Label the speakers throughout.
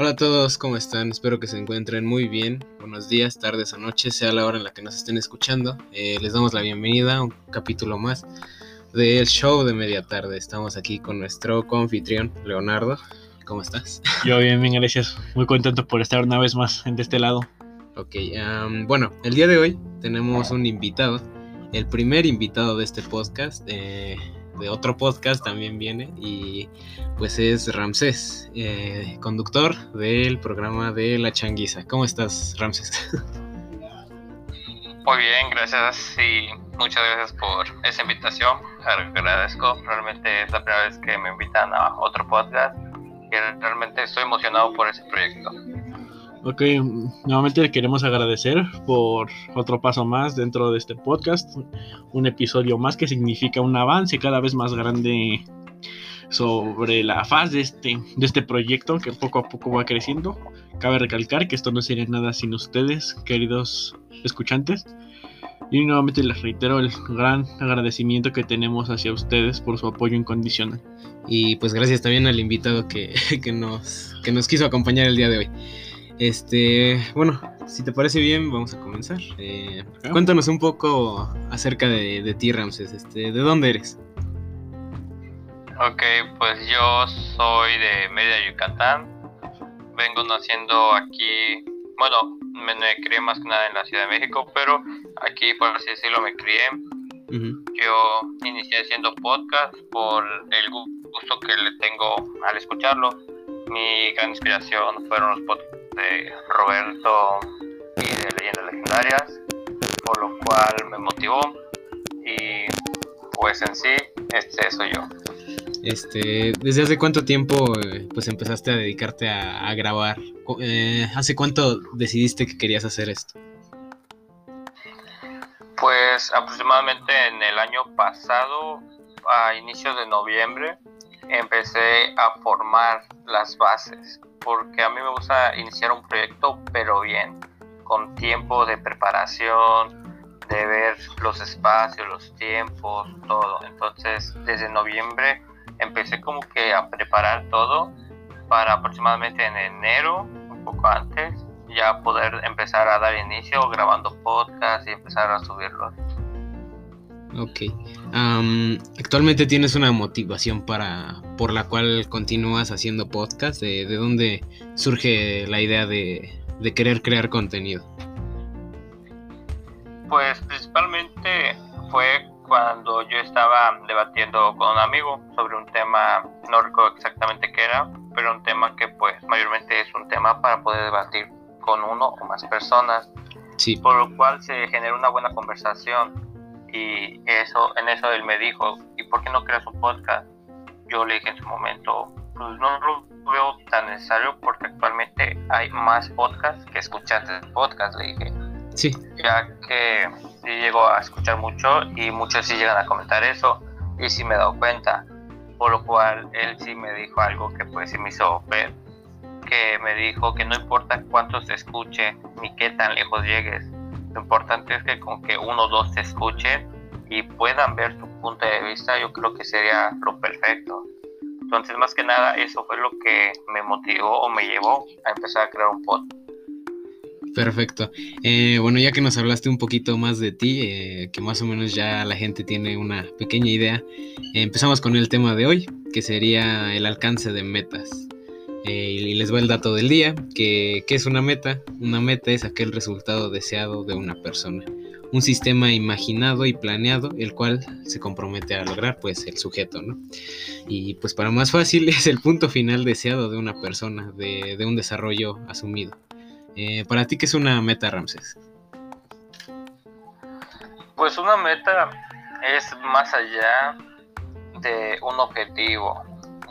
Speaker 1: Hola a todos, ¿cómo están? Espero que se encuentren muy bien. Buenos días, tardes o noches, sea la hora en la que nos estén escuchando. Eh, les damos la bienvenida a un capítulo más del show de media tarde. Estamos aquí con nuestro confitrión, Leonardo. ¿Cómo estás?
Speaker 2: Yo bien, bien, gracias. Muy contento por estar una vez más de este lado.
Speaker 1: Ok, bueno, el día de hoy tenemos un invitado, el primer invitado de este podcast. Eh, de otro podcast también viene y pues es Ramsés, eh, conductor del programa de La Changuiza. ¿Cómo estás, Ramsés?
Speaker 3: Muy bien, gracias y muchas gracias por esa invitación. Agradezco, realmente es la primera vez que me invitan a otro podcast y realmente estoy emocionado por ese proyecto.
Speaker 2: Ok, nuevamente queremos agradecer por otro paso más dentro de este podcast, un episodio más que significa un avance cada vez más grande sobre la faz de este, de este proyecto que poco a poco va creciendo. Cabe recalcar que esto no sería nada sin ustedes, queridos escuchantes. Y nuevamente les reitero el gran agradecimiento que tenemos hacia ustedes por su apoyo incondicional.
Speaker 1: Y pues gracias también al invitado que, que, nos, que nos quiso acompañar el día de hoy. Este, bueno, si te parece bien, vamos a comenzar. Eh, cuéntanos un poco acerca de, ti, Ramses. Este, ¿De dónde eres?
Speaker 3: Ok, pues yo soy de Mérida, Yucatán. Vengo naciendo aquí, bueno, me, crié más que nada en la Ciudad de México, pero aquí, por así decirlo, me crié. Yo inicié haciendo podcast por el gusto que le tengo al escucharlo. Mi gran inspiración fueron los podcasts de Roberto y de Leyendas Legendarias, por lo cual me motivó y pues en sí, este soy yo.
Speaker 1: Este, ¿desde hace cuánto tiempo eh, pues empezaste a dedicarte a, grabar? Eh, ¿Hace cuánto decidiste que querías hacer esto?
Speaker 3: Pues aproximadamente en el año pasado, a inicios de noviembre, empecé a formar las bases porque a mí me gusta iniciar un proyecto, pero bien, con tiempo de preparación, de ver los espacios, los tiempos, todo. Entonces, desde noviembre empecé como que a preparar todo para aproximadamente en enero, un poco antes, ya poder empezar a dar inicio grabando podcast y empezar a subirlos.
Speaker 1: Ok. actualmente tienes una motivación para por la cual continúas haciendo podcast. ¿De, dónde surge la idea de, querer crear contenido?
Speaker 3: Pues principalmente fue cuando yo estaba debatiendo con un amigo sobre un tema, no recuerdo exactamente qué era, pero un tema que pues mayormente es un tema para poder debatir con uno o más personas. Sí. Por lo cual se generó una buena conversación y eso, en eso él me dijo, ¿y por qué no creas un podcast? Yo le dije en su momento, pues no lo veo tan necesario porque actualmente hay más podcasts que escuchantes de podcast, le dije. Sí. Ya que sí llego a escuchar mucho y muchos sí llegan a comentar eso y sí me he dado cuenta. Por lo cual él sí me dijo algo que pues sí me hizo ver, que me dijo que no importa cuántos te escuche ni qué tan lejos llegues, lo importante es que con que uno o dos te escuchen y puedan ver tu punto de vista, yo creo que sería lo perfecto. Entonces, más que nada, eso fue lo que me motivó o me llevó a empezar a crear un podcast.
Speaker 1: Perfecto. Eh, bueno, ya que nos hablaste un poquito más de ti, eh, que más o menos ya la gente tiene una pequeña idea, empezamos con el tema de hoy, que sería el alcance de metas. Eh, y les va el dato del día, que, es una meta. Una meta es aquel resultado deseado de una persona. Un sistema imaginado y planeado, el cual se compromete a lograr, pues, el sujeto, ¿no? Y pues para más fácil es el punto final deseado de una persona, de, un desarrollo asumido. Eh, para ti, ¿qué es una meta, Ramses?
Speaker 3: Pues una meta es más allá de un objetivo,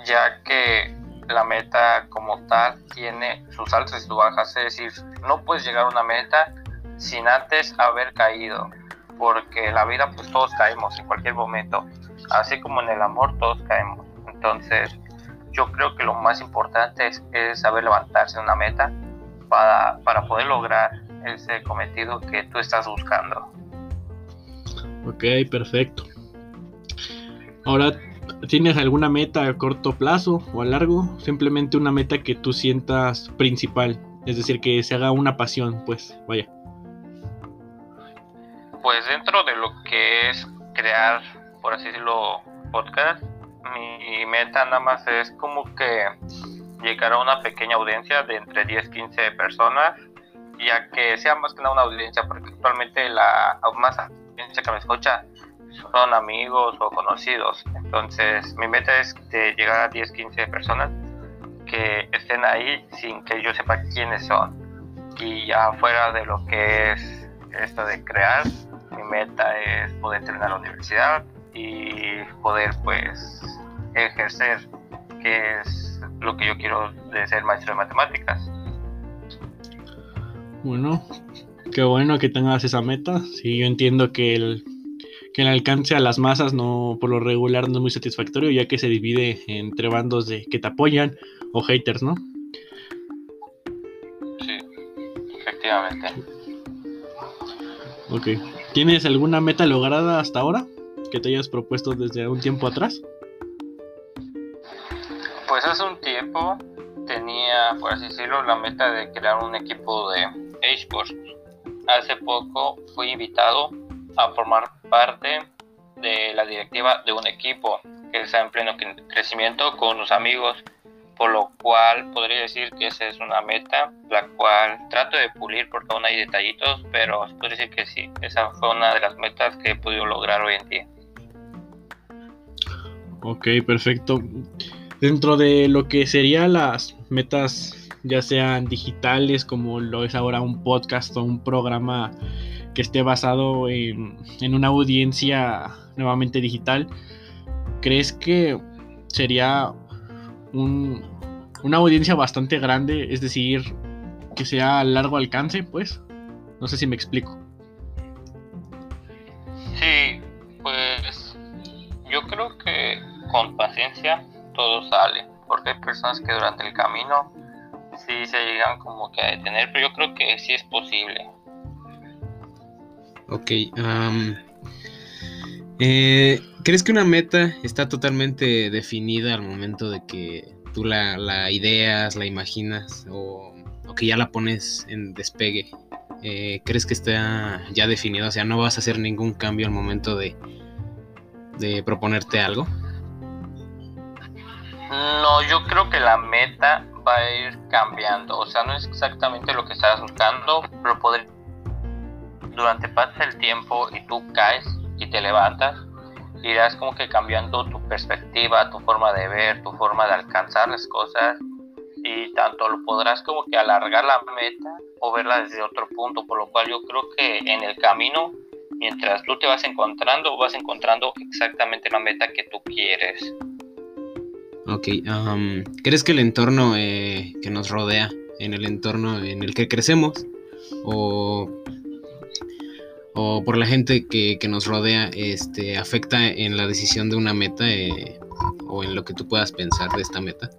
Speaker 3: ya que la meta como tal tiene sus altas y sus bajas, es decir, no puedes llegar a una meta sin antes haber caído, porque la vida pues todos caemos en cualquier momento, así como en el amor todos caemos. Entonces, yo creo que lo más importante es, saber levantarse una meta para, para poder lograr ese cometido que tú estás buscando.
Speaker 2: Ok, perfecto. Ahora ¿Tienes alguna meta a corto plazo o a largo? Simplemente una meta que tú sientas principal, es decir, que se haga una pasión, pues, vaya.
Speaker 3: Pues dentro de lo que es crear, por así decirlo, podcast, mi meta nada más es como que llegar a una pequeña audiencia de entre 10 15 personas, ya que sea más que nada una audiencia, porque actualmente la más audiencia que me escucha son amigos o conocidos. Entonces, mi meta es de llegar a 10 15 personas que estén ahí sin que yo sepa quiénes son. Y ya fuera de lo que es esto de crear, mi meta es poder terminar la universidad y poder pues ejercer que es lo que yo quiero de ser maestro de matemáticas.
Speaker 2: Bueno, qué bueno que tengas esa meta. Sí, yo entiendo que el, que el alcance a las masas no por lo regular no es muy satisfactorio, ya que se divide entre bandos de que te apoyan o haters, ¿no?
Speaker 3: Sí, efectivamente.
Speaker 2: Ok. ¿Tienes alguna meta lograda hasta ahora que te hayas propuesto desde un tiempo atrás?
Speaker 3: Pues hace un tiempo tenía, por así decirlo, la meta de crear un equipo de esports. Hace poco fui invitado a formar parte de la directiva de un equipo que está en pleno crecimiento con unos amigos, por lo cual podría decir que esa es una meta, la cual trato de pulir porque aún hay detallitos, pero puedo decir que sí, esa fue una de las metas que he podido lograr hoy en día.
Speaker 2: Ok, perfecto dentro de lo que serían las metas, ya sean digitales, como lo es ahora un podcast o un programa que esté basado en, una audiencia nuevamente digital, ¿crees que sería una audiencia bastante grande? Es decir, que sea a largo alcance, pues. No sé si me explico.
Speaker 3: Sí, pues yo creo que con paciencia todo sale, porque hay personas que durante el camino sí se llegan como que a detener, pero yo creo que sí es posible.
Speaker 1: Ok, eh, ¿crees que una meta está totalmente definida al momento de que tú la, ideas, la imaginas o, que ya la pones en despegue? Eh, ¿Crees que está ya definida? O sea, no vas a hacer ningún cambio al momento de, de proponerte algo.
Speaker 3: No, yo creo que la meta va a ir cambiando. O sea, no es exactamente lo que estás buscando, pero poder durante pasa el tiempo y tú caes y te levantas, irás como que cambiando tu perspectiva, tu forma de ver, tu forma de alcanzar las cosas y tanto lo podrás como que alargar la meta o verla desde otro punto, por lo cual yo creo que en el camino, mientras tú te vas encontrando, vas encontrando exactamente la meta que tú quieres.
Speaker 1: Ok, ¿crees que el entorno eh, que nos rodea, en el entorno en el que crecemos, o, o por la gente que, nos rodea, este, afecta en la decisión de una meta eh, o en lo que tú puedas pensar de esta meta?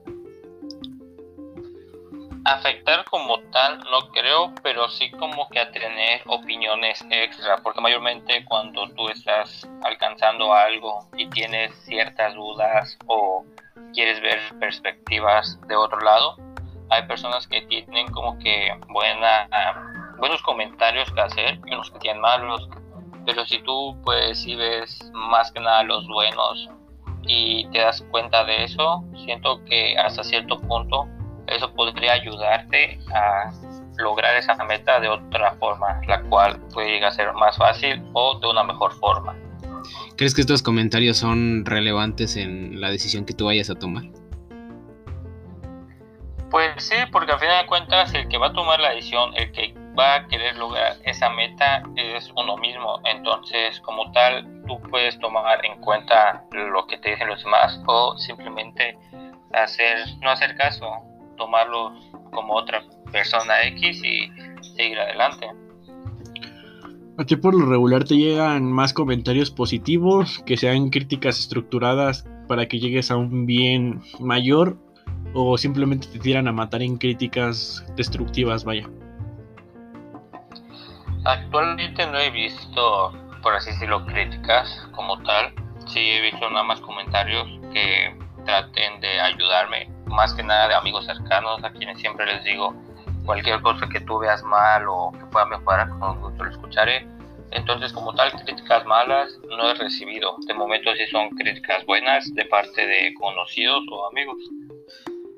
Speaker 3: Afectar como tal no creo, pero sí como que a tener opiniones extra, porque mayormente cuando tú estás alcanzando algo y tienes ciertas dudas o quieres ver perspectivas de otro lado, hay personas que tienen como que buena, buenos comentarios que hacer y unos que tienen malos. Pero si tú pues si ves más que nada los buenos y te das cuenta de eso, siento que hasta cierto punto eso podría ayudarte a lograr esa meta de otra forma, la cual puede llegar a ser más fácil o de una mejor forma.
Speaker 1: ¿Crees que estos comentarios son relevantes en la decisión que tú vayas a tomar?
Speaker 3: Pues sí, porque al final de cuentas el que va a tomar la decisión, el que va a querer lograr esa meta es uno mismo. Entonces, como tal, tú puedes tomar en cuenta lo que te dicen los demás o simplemente hacer no hacer caso, tomarlo como otra persona X y seguir adelante.
Speaker 2: A ti por lo regular te llegan más comentarios positivos, que sean críticas estructuradas para que llegues a un bien mayor o simplemente te tiran a matar en críticas destructivas, vaya.
Speaker 3: Actualmente no he visto, por así decirlo, críticas como tal, sí he visto nada más comentarios que traten de ayudarme, más que nada de amigos cercanos a quienes siempre les digo cualquier cosa que tú veas mal o que pueda mejorar, con gusto lo escucharé. Entonces, como tal, críticas malas no he recibido. De momento sí son críticas buenas de parte de conocidos o amigos.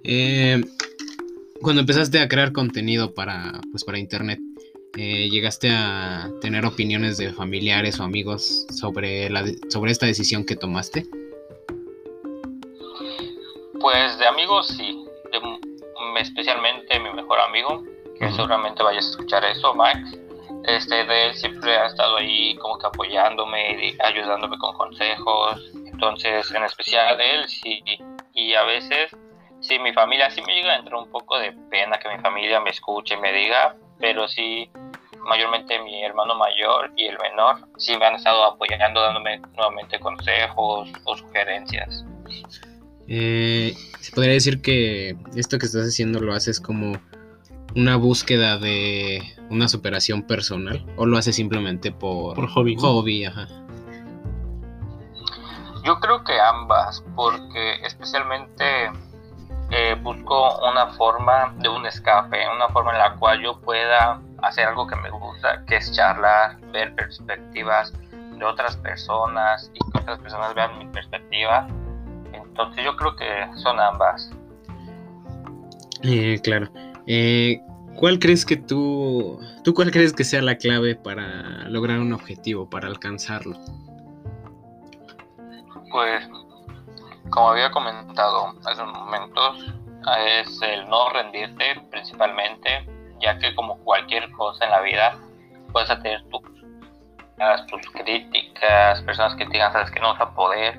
Speaker 1: Eh, cuando empezaste a crear contenido para, pues, para internet, eh, ¿llegaste a tener opiniones de familiares o amigos sobre, la, sobre esta decisión que tomaste?
Speaker 3: Pues de amigos sí, especialmente mi mejor amigo, que seguramente vayas a escuchar eso, Max. Este, de él siempre ha estado ahí como que apoyándome, ayudándome con consejos. Entonces, en especial de él, sí. Y a veces, sí, mi familia sí me llega a entrar un poco de pena que mi familia me escuche y me diga, pero sí, mayormente mi hermano mayor y el menor, sí me han estado apoyando, dándome nuevamente consejos o sugerencias.
Speaker 1: Eh, se podría decir que esto que estás haciendo lo haces como una búsqueda de una superación personal o lo haces simplemente por,
Speaker 2: hobby.
Speaker 1: hobby ajá.
Speaker 3: Yo creo que ambas, porque especialmente eh, busco una forma de un escape, una forma en la cual yo pueda hacer algo que me gusta, que es charlar, ver perspectivas de otras personas y que otras personas vean mi perspectiva entonces yo creo que son ambas.
Speaker 1: Eh, claro. Eh, ¿Cuál crees que tú, tú cuál crees que sea la clave para lograr un objetivo, para alcanzarlo?
Speaker 3: Pues, como había comentado hace unos momentos, es el no rendirte principalmente, ya que como cualquier cosa en la vida, puedes tener tus, críticas, personas que te digan, sabes que no vas a poder,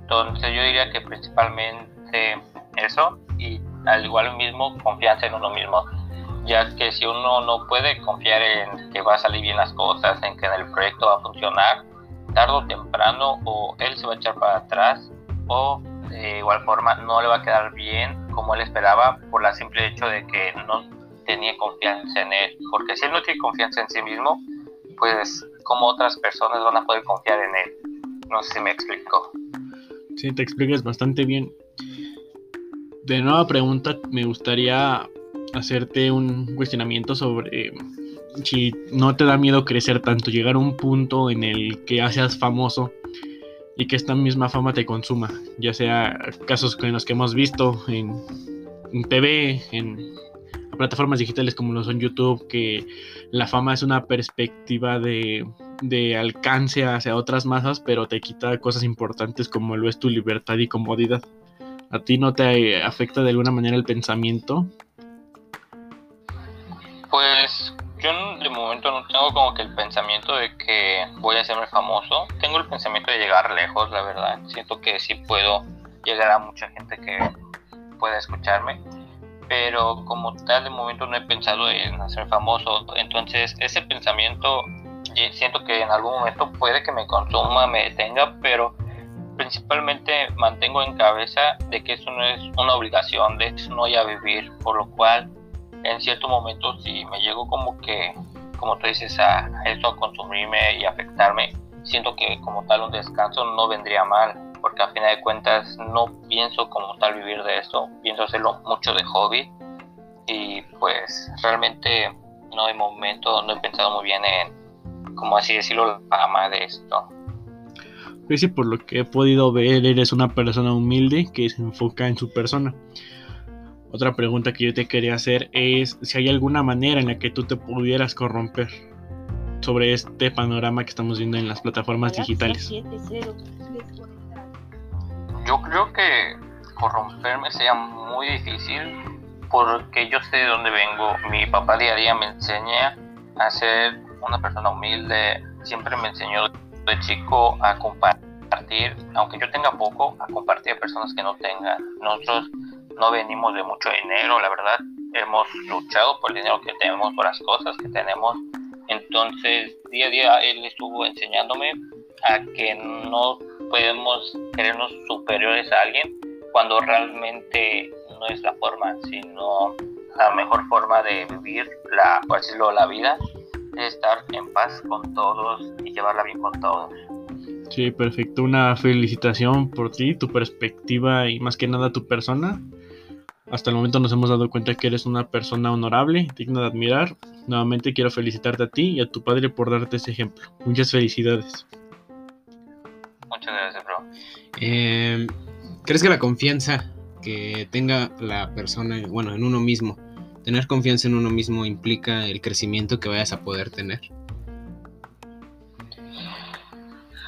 Speaker 3: entonces yo diría que principalmente eso y al igual mismo confianza en uno mismo, ya que si uno no puede confiar en que va a salir bien las cosas, en que el proyecto va a funcionar, tarde o temprano o él se va a echar para atrás o de igual forma no le va a quedar bien como él esperaba por el simple hecho de que no tenía confianza en él, porque si él no tiene confianza en sí mismo, pues como otras personas van a poder confiar en él. No sé si me explico.
Speaker 2: Sí, te explicas bastante bien. De nueva pregunta, me gustaría hacerte un cuestionamiento sobre si no te da miedo crecer tanto, llegar a un punto en el que seas famoso y que esta misma fama te consuma, ya sea casos en los que hemos visto en, TV, en plataformas digitales como lo son YouTube, que la fama es una perspectiva de de alcance hacia otras masas, pero te quita cosas importantes como lo es tu libertad y comodidad. ¿A ti no te afecta de alguna manera el pensamiento?
Speaker 3: Pues yo de momento no tengo como que el pensamiento de que voy a hacerme famoso. Tengo el pensamiento de llegar lejos, la verdad. Siento que sí puedo llegar a mucha gente que pueda escucharme. Pero como tal, de momento no he pensado en hacer famoso. Entonces ese pensamiento siento que en algún momento puede que me consuma, me detenga, pero principalmente mantengo en cabeza de que eso no es una obligación, de eso no voy a vivir, por lo cual en cierto momento si me llego como que, como tú dices, a eso a consumirme y afectarme, siento que como tal un descanso no vendría mal, porque a fin de cuentas no pienso como tal vivir de eso, pienso hacerlo mucho de hobby y pues realmente no de momento no he pensado muy bien en como así decirlo, la fama de esto.
Speaker 2: Pues sí, por lo que he podido ver, eres una persona humilde que se enfoca en su persona. Otra pregunta que yo te quería hacer es si hay alguna manera en la que tú te pudieras corromper sobre este panorama que estamos viendo en las plataformas digitales.
Speaker 3: Yo creo que corromperme sea muy difícil porque yo sé de dónde vengo. Mi papá día a día me enseña a ser una persona humilde, siempre me enseñó de chico a compartir, aunque yo tenga poco, a compartir a personas que no tengan. Nosotros no venimos de mucho dinero, la verdad, hemos luchado por el dinero que tenemos, por las cosas que tenemos. Entonces, día a día él estuvo enseñándome a que no podemos creernos superiores a alguien cuando realmente no es la forma, sino la mejor forma de vivir la, decirlo, la vida estar en paz con todos y llevarla bien con todos.
Speaker 2: Sí, perfecto. Una felicitación por ti, tu perspectiva y más que nada tu persona. Hasta el momento nos hemos dado cuenta que eres una persona honorable, digna de admirar. Nuevamente quiero felicitarte a ti y a tu padre por darte ese ejemplo. Muchas felicidades.
Speaker 3: Muchas gracias, bro.
Speaker 1: Eh, ¿Crees que la confianza que tenga la persona, bueno, en uno mismo, tener confianza en uno mismo implica el crecimiento que vayas a poder tener?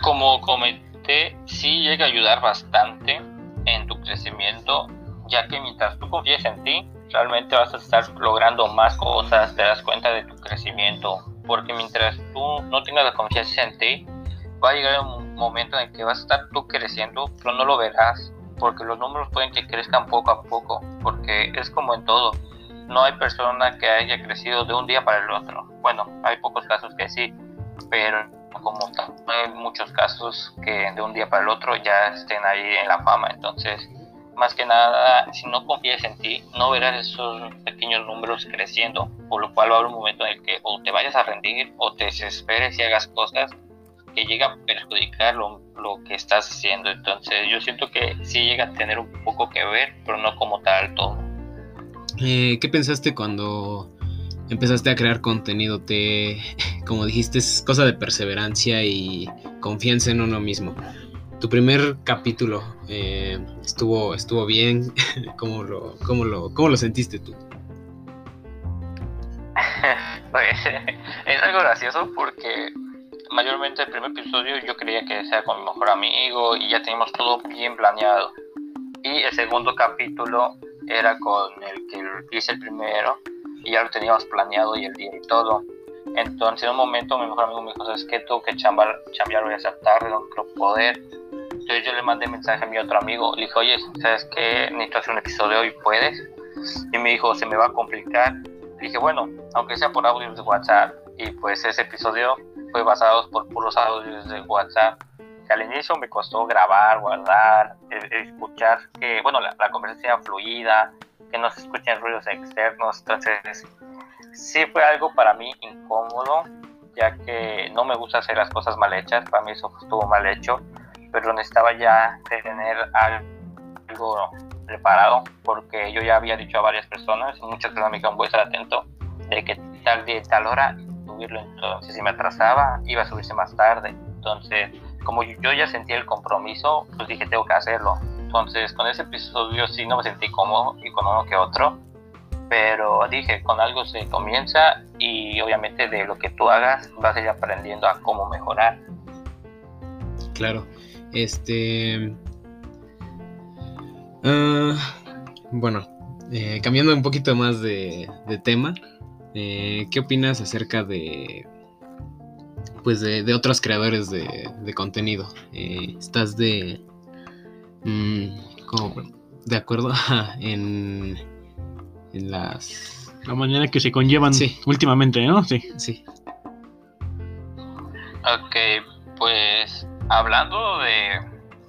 Speaker 3: Como comenté, sí llega a ayudar bastante en tu crecimiento, ya que mientras tú confíes en ti, realmente vas a estar logrando más cosas, te das cuenta de tu crecimiento, porque mientras tú no tengas la confianza en ti, va a llegar un momento en que vas a estar tú creciendo, pero no lo verás, porque los números pueden que crezcan poco a poco, porque es como en todo, no hay persona que haya crecido de un día para el otro. Bueno, hay pocos casos que sí, pero como hay muchos casos que de un día para el otro ya estén ahí en la fama. Entonces, más que nada, si no confías en ti, no verás esos pequeños números creciendo, por lo cual va a haber un momento en el que o te vayas a rendir o te desesperes y hagas cosas que llega a perjudicar lo, lo que estás haciendo. Entonces, yo siento que sí llega a tener un poco que ver, pero no como tal todo.
Speaker 1: Eh, ¿Qué pensaste cuando empezaste a crear contenido? Te, como dijiste, es cosa de perseverancia y confianza en uno mismo. Tu primer capítulo eh, estuvo, estuvo bien. ¿Cómo lo, cómo, lo, ¿Cómo lo sentiste tú?
Speaker 3: es algo gracioso porque mayormente el primer episodio yo creía que sea con mi mejor amigo y ya teníamos todo bien planeado. Y el segundo capítulo era con el que hice el primero y ya lo teníamos planeado y el día y todo. Entonces en un momento mi mejor amigo me dijo, ¿sabes qué? Tengo que chambar, chambear hoy esa tarde, no creo poder. Entonces yo le mandé mensaje a mi otro amigo, le dije, oye, ¿sabes qué? Necesito hacer un episodio hoy, ¿puedes? Y me dijo, se me va a complicar. Le dije, bueno, aunque sea por audios de WhatsApp. Y pues ese episodio fue basado por puros audios de WhatsApp que al inicio me costó grabar, guardar, escuchar que, bueno, la, la, conversación fluida, que no se escuchen ruidos externos. Entonces, sí fue algo para mí incómodo, ya que no me gusta hacer las cosas mal hechas. Para mí eso estuvo mal hecho, pero necesitaba ya tener algo preparado, porque yo ya había dicho a varias personas, muchas personas me dijeron, voy a estar atento, de que tal día y tal hora subirlo. Entonces, si me atrasaba, iba a subirse más tarde. Entonces, como yo ya sentí el compromiso, pues dije, tengo que hacerlo. Entonces, con ese episodio sí no me sentí cómodo y con uno que otro, pero dije, con algo se comienza y obviamente de lo que tú hagas vas a ir aprendiendo a cómo mejorar.
Speaker 1: Claro, este... Uh, bueno, eh, cambiando un poquito más de, tema, eh, ¿qué opinas acerca de pues de, otros creadores de, contenido. Eh, estás de... Mmm, como, de acuerdo en las...
Speaker 2: La manera que se conllevan sí. últimamente, ¿no? Sí.
Speaker 1: Sí.
Speaker 3: Ok, pues hablando de...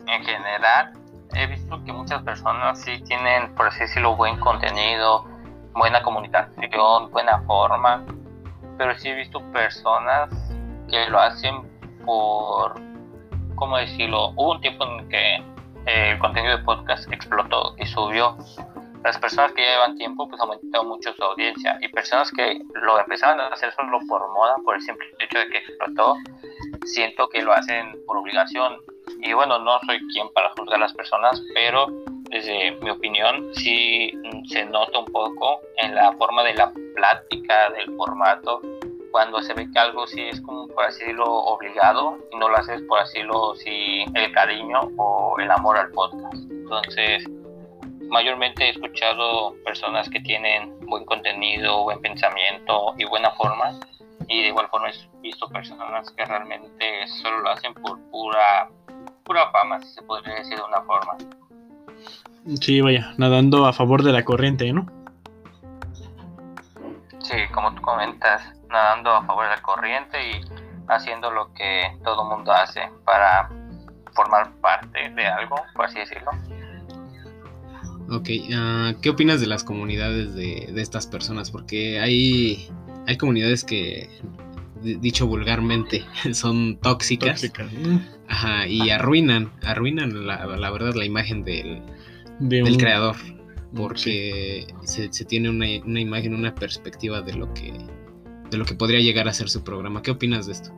Speaker 3: En general, he visto que muchas personas sí tienen, por así decirlo, buen contenido, buena comunicación, buena forma, pero sí he visto personas que lo hacen por, ¿cómo decirlo? Hubo un tiempo en que eh, el contenido de podcast explotó y subió. Las personas que llevan tiempo pues aumentaron mucho su audiencia y personas que lo empezaron a hacer solo por moda, por el simple hecho de que explotó, siento que lo hacen por obligación. Y bueno, no soy quien para juzgar a las personas, pero desde mi opinión sí se nota un poco en la forma de la plática, del formato, cuando se ve que algo sí es como por así decirlo obligado y no lo haces por así decirlo si el cariño o el amor al podcast. Entonces, mayormente he escuchado personas que tienen buen contenido, buen pensamiento y buena forma y de igual forma he visto personas que realmente solo lo hacen por pura pura fama, si se podría decir de una forma.
Speaker 2: Sí, vaya, nadando a favor de la corriente, ¿no?
Speaker 3: Sí, como tú comentas, nadando a favor de la corriente y haciendo lo que todo mundo hace para formar parte de algo, por así decirlo.
Speaker 1: Ok, uh, ¿qué opinas de las comunidades de, de, estas personas? Porque hay, hay comunidades que dicho vulgarmente, son tóxicas.
Speaker 2: Tóxica.
Speaker 1: Ajá, y arruinan, arruinan la, la verdad la imagen del,
Speaker 2: De
Speaker 1: del
Speaker 2: un-
Speaker 1: creador. Porque se, se tiene una, una imagen, una perspectiva de lo que de lo que podría llegar a ser su programa. ¿Qué opinas de esto?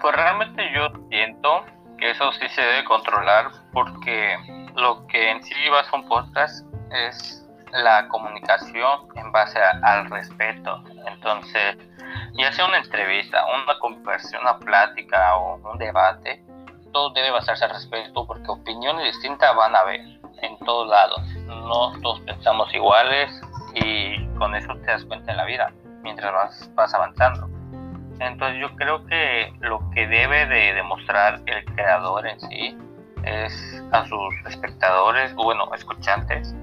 Speaker 3: Pues realmente yo siento eso sí se debe controlar porque lo que en sí va a ser un podcast es la comunicación en base al respeto. Entonces, ya sea una entrevista, una conversación, una plática o un debate, todo debe basarse al respeto porque opiniones distintas van a haber en todos lados. No todos pensamos iguales y con eso te das cuenta en la vida mientras vas, vas avanzando. Entonces yo creo que lo que debe de demostrar el creador en sí es a sus espectadores, o bueno, escuchantes,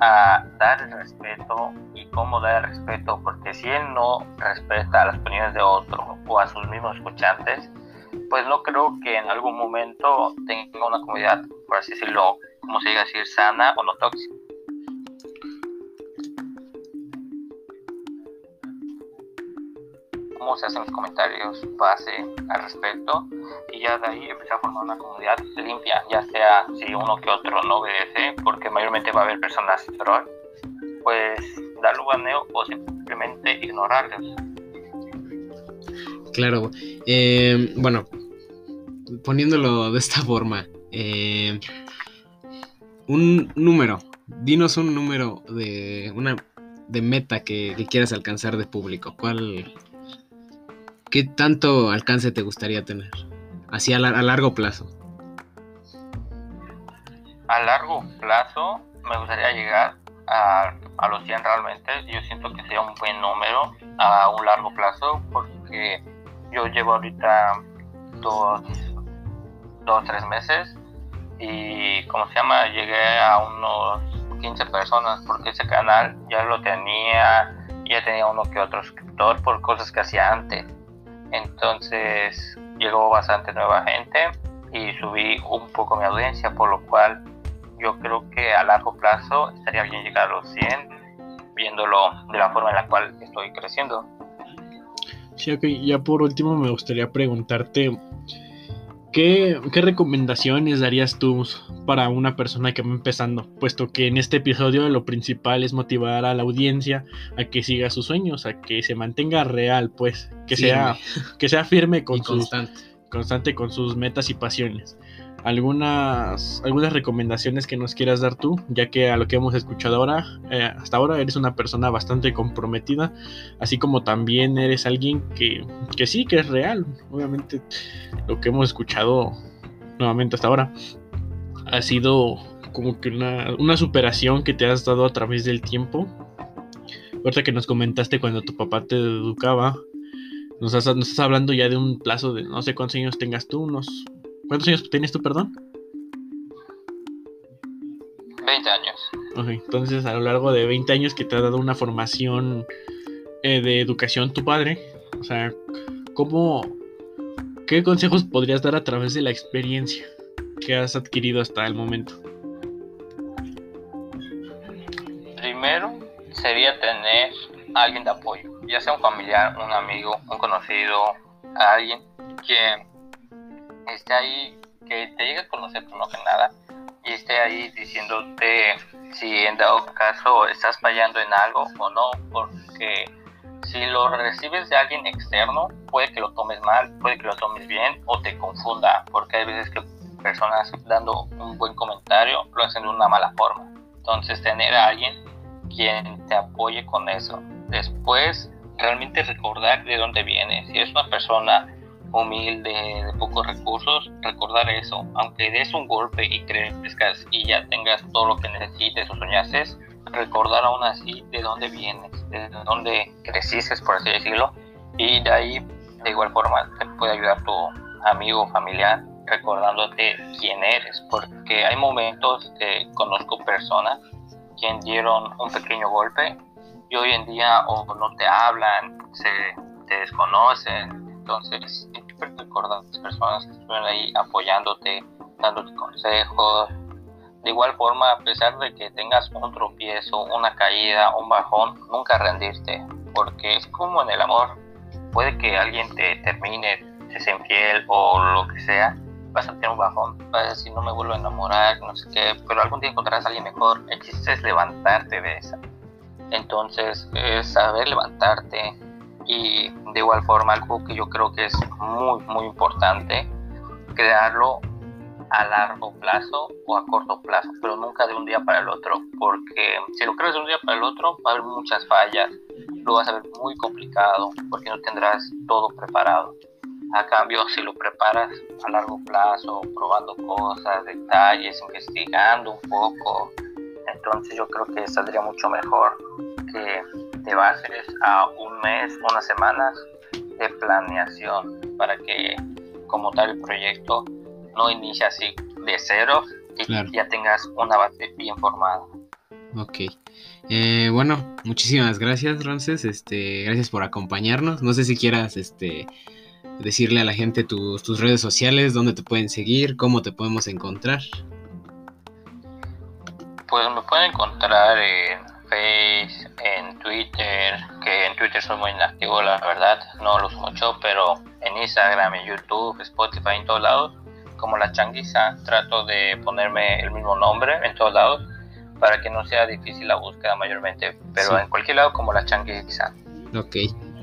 Speaker 3: a dar el respeto y cómo dar el respeto, porque si él no respeta las opiniones de otro o a sus mismos escuchantes, pues no creo que en algún momento tenga una comunidad, por así decirlo, como se diga decir, sana o no tóxica. Cómo se hacen los comentarios base al respecto y ya de ahí empezar a formar una comunidad limpia, ya sea si uno que otro no obedece, porque mayormente va a haber personas troll, pues darle un baneo o simplemente ignorarlos.
Speaker 1: Claro, eh, bueno, poniéndolo de esta forma, eh, un número, dinos un número de una de meta que, que quieras alcanzar de público. ¿Cuál, qué tanto alcance te gustaría tener? Así a, la- a largo plazo.
Speaker 3: A largo plazo me gustaría llegar a, los 100 realmente, yo siento que sería un buen número a un largo plazo porque yo llevo ahorita dos, dos tres meses y como se llama llegué a unos 15 personas porque ese canal ya lo tenía ya tenía uno que otro suscriptor por cosas que hacía antes entonces llegó bastante nueva gente y subí un poco mi audiencia por lo cual yo creo que a largo plazo estaría bien llegar a los 100 viéndolo de la forma en la cual estoy creciendo
Speaker 2: Sí, ok. Ya por último me gustaría preguntarte, ¿qué, qué recomendaciones darías tú para una persona que va empezando? Puesto que en este episodio lo principal es motivar a la audiencia a que siga sus sueños, a que se mantenga real, pues, que, sea, que sea firme con
Speaker 1: y
Speaker 2: sus,
Speaker 1: constante.
Speaker 2: constante con sus metas y pasiones. Algunas, algunas recomendaciones que nos quieras dar tú, ya que a lo que hemos escuchado ahora, eh, hasta ahora eres una persona bastante comprometida, así como también eres alguien que, que sí, que es real. Obviamente lo que hemos escuchado nuevamente hasta ahora ha sido como que una, una superación que te has dado a través del tiempo. Ahorita que nos comentaste cuando tu papá te educaba, nos, estás hablando ya de un plazo de no sé cuántos años tengas tú, unos... ¿Cuántos años tienes tú, perdón?
Speaker 3: 20 años
Speaker 2: Ok, entonces a lo largo de 20 años que te ha dado una formación eh, de educación tu padre, o sea, ¿cómo, qué consejos podrías dar a través de la experiencia que has adquirido hasta el momento?
Speaker 3: Primero sería tener a alguien de apoyo, ya sea un familiar, un amigo, un conocido, alguien que esté ahí, que te llegue a conocer primero que nada y esté ahí diciéndote si en dado caso estás fallando en algo o no, porque si lo recibes de alguien externo, puede que lo tomes mal, puede que lo tomes bien o te confunda, porque hay veces que personas dando un buen comentario lo hacen de una mala forma. Entonces tener a alguien quien te apoye con eso. Después, realmente recordar de dónde vienes. Si es una persona humilde, de pocos recursos, recordar eso. Aunque des un golpe y crezcas y ya tengas todo lo que necesites o soñases, recordar aún así de dónde vienes, de dónde creciste, por así decirlo. Y de ahí, de igual forma, te puede ayudar tu amigo o familiar recordándote quién eres. Porque hay momentos que conozco personas quien dieron un pequeño golpe y hoy en día o no te hablan, se te desconocen. Entonces, a las personas que estuvieron ahí apoyándote, dándote consejos. De igual forma, a pesar de que tengas un tropiezo, una caída, un bajón, nunca rendirte. porque es como en el amor. Puede que alguien te termine, te sea infiel o lo que sea, vas a tener un bajón, vas a decir no me vuelvo a enamorar, no sé qué, pero algún día encontrarás a alguien mejor. El chiste es levantarte de esa. Entonces, es saber levantarte y de igual forma algo que yo creo que es muy, muy importante, crearlo a largo plazo o a corto plazo, pero nunca de un día para el otro, porque si lo creas de un día para el otro va a haber muchas fallas, lo vas a ver muy complicado porque no tendrás todo preparado. A cambio, si lo preparas a largo plazo, probando cosas, detalles, investigando un poco, entonces yo creo que saldría mucho mejor que te bases a un mes, unas semanas de planeación para que como tal el proyecto no inicie así de cero y ya tengas una base bien formada.
Speaker 1: Ok. Eh, bueno, muchísimas gracias, Ronces. Este, gracias por acompañarnos. No sé si quieras este, decirle a la gente tus, tus redes sociales, dónde te pueden seguir, cómo te podemos encontrar.
Speaker 3: Pues me pueden encontrar en Face, en Twitter, que en Twitter soy muy inactivo, la verdad, no lo uso mucho, pero en Instagram, en YouTube, Spotify, en todos lados, como la changuiza, trato de ponerme el mismo nombre en todos lados para que no sea difícil la búsqueda mayormente, pero en cualquier lado como la changuiza.
Speaker 1: Ok.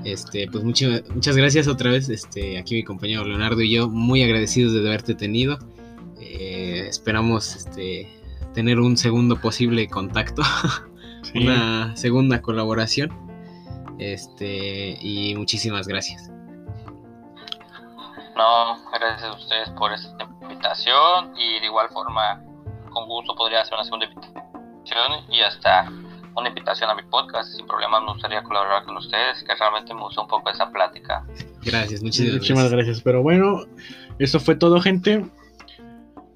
Speaker 1: Este, pues muchas muchas gracias otra vez. Este, aquí mi compañero Leonardo y yo, muy agradecidos de haberte tenido. Eh, esperamos este, tener un segundo posible contacto, una segunda colaboración. Este, y muchísimas gracias.
Speaker 3: No, gracias a ustedes por esta invitación y de igual forma, con gusto podría hacer una segunda invitación y hasta una invitación a mi podcast. Sin problema me gustaría colaborar con ustedes, que realmente me gustó un poco esa plática.
Speaker 1: Gracias, muchísimas,
Speaker 2: muchísimas gracias. Pero bueno, eso fue todo, gente.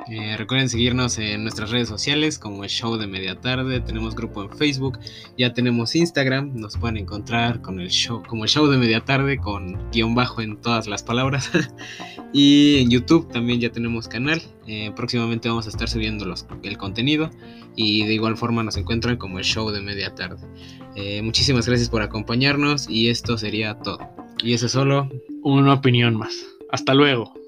Speaker 1: Eh, recuerden seguirnos en nuestras redes sociales como el show de media tarde. Tenemos grupo en Facebook, ya tenemos Instagram. Nos pueden encontrar con el show como el show de media tarde con guion bajo en todas las palabras. y en YouTube también ya tenemos canal. Eh, próximamente vamos a estar subiendo el contenido y de igual forma nos encuentran como el show de media tarde. Eh, muchísimas gracias por acompañarnos y esto sería todo. Y eso es solo
Speaker 2: una opinión más. Hasta luego.